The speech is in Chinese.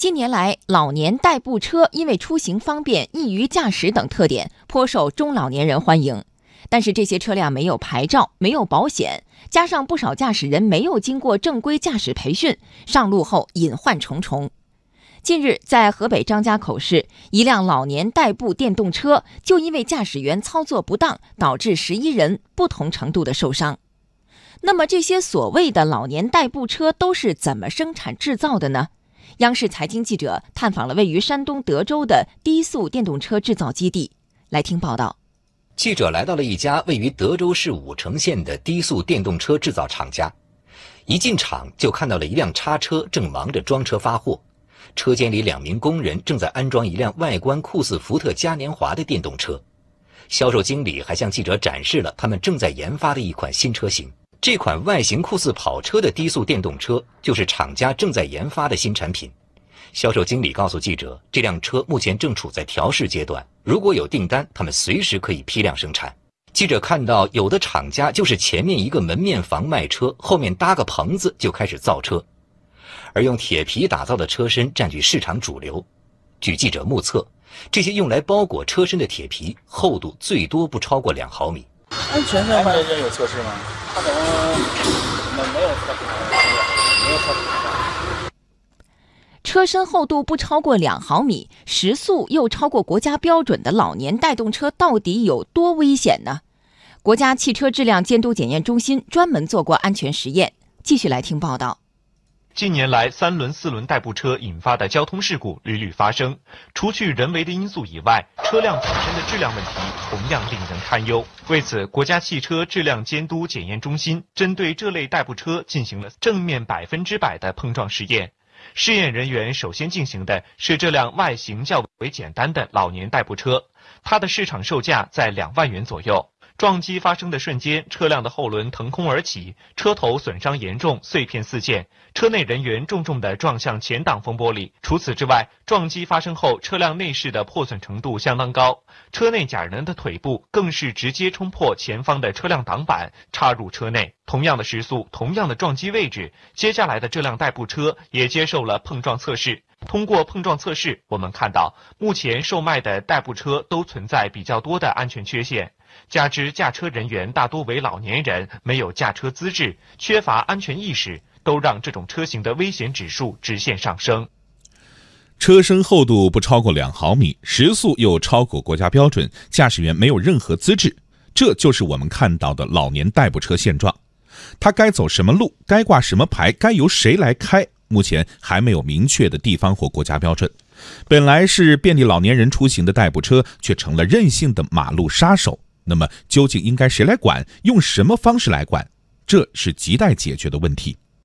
近年来，老年代步车因为出行方便、易于驾驶等特点，颇受中老年人欢迎。但是这些车辆没有牌照、没有保险，加上不少驾驶人没有经过正规驾驶培训，上路后隐患重重。近日，在河北张家口市，一辆老年代步电动车就因为驾驶员操作不当，导致十一人不同程度的受伤。那么，这些所谓的老年代步车都是怎么生产制造的呢？央视财经记者探访了位于山东德州的低速电动车制造基地，来听报道。记者来到了一家位于德州市武城县的低速电动车制造厂家，一进厂就看到了一辆叉车正忙着装车发货，车间里两名工人正在安装一辆外观酷似福特嘉年华的电动车，销售经理还向记者展示了他们正在研发的一款新车型。这款外形酷似跑车的低速电动车就是厂家正在研发的新产品。销售经理告诉记者，这辆车目前正处在调试阶段，如果有订单，他们随时可以批量生产。记者看到，有的厂家就是前面一个门面房卖车，后面搭个棚子就开始造车，而用铁皮打造的车身占据市场主流。据记者目测，这些用来包裹车身的铁皮厚度最多不超过两毫米。安全这块有测试吗？他可能没有测试，没有测试。车身厚度不超过两毫米，时速又超过国家标准的老年代动车到底有多危险呢？国家汽车质量监督检验中心专门做过安全实验。继续来听报道。近年来，三轮、四轮代步车引发的交通事故屡屡发生，除去人为的因素以外，车辆本身的质量问题同样令人堪忧。为此，国家汽车质量监督检验中心针对这类代步车进行了正面百分之百的碰撞试验。试验人员首先进行的是这辆外形较为简单的老年代步车，它的市场售价在两万元左右。撞击发生的瞬间，车辆的后轮腾空而起，车头损伤严重，碎片四溅，车内人员重重地撞向前挡风玻璃。除此之外，撞击发生后，车辆内饰的破损程度相当高，车内假人的腿部更是直接冲破前方的车辆挡板，插入车内。同样的时速，同样的撞击位置，接下来的这辆代步车也接受了碰撞测试。通过碰撞测试，我们看到目前售卖的代步车都存在比较多的安全缺陷。加之驾车人员大多为老年人，没有驾车资质，缺乏安全意识，都让这种车型的危险指数直线上升。车身厚度不超过两毫米，时速又超过国家标准，驾驶员没有任何资质，这就是我们看到的老年代步车现状。它该走什么路，该挂什么牌，该由谁来开，目前还没有明确的地方或国家标准。本来是便利老年人出行的代步车，却成了任性的马路杀手。那么究竟应该谁来管？用什么方式来管？这是亟待解决的问题。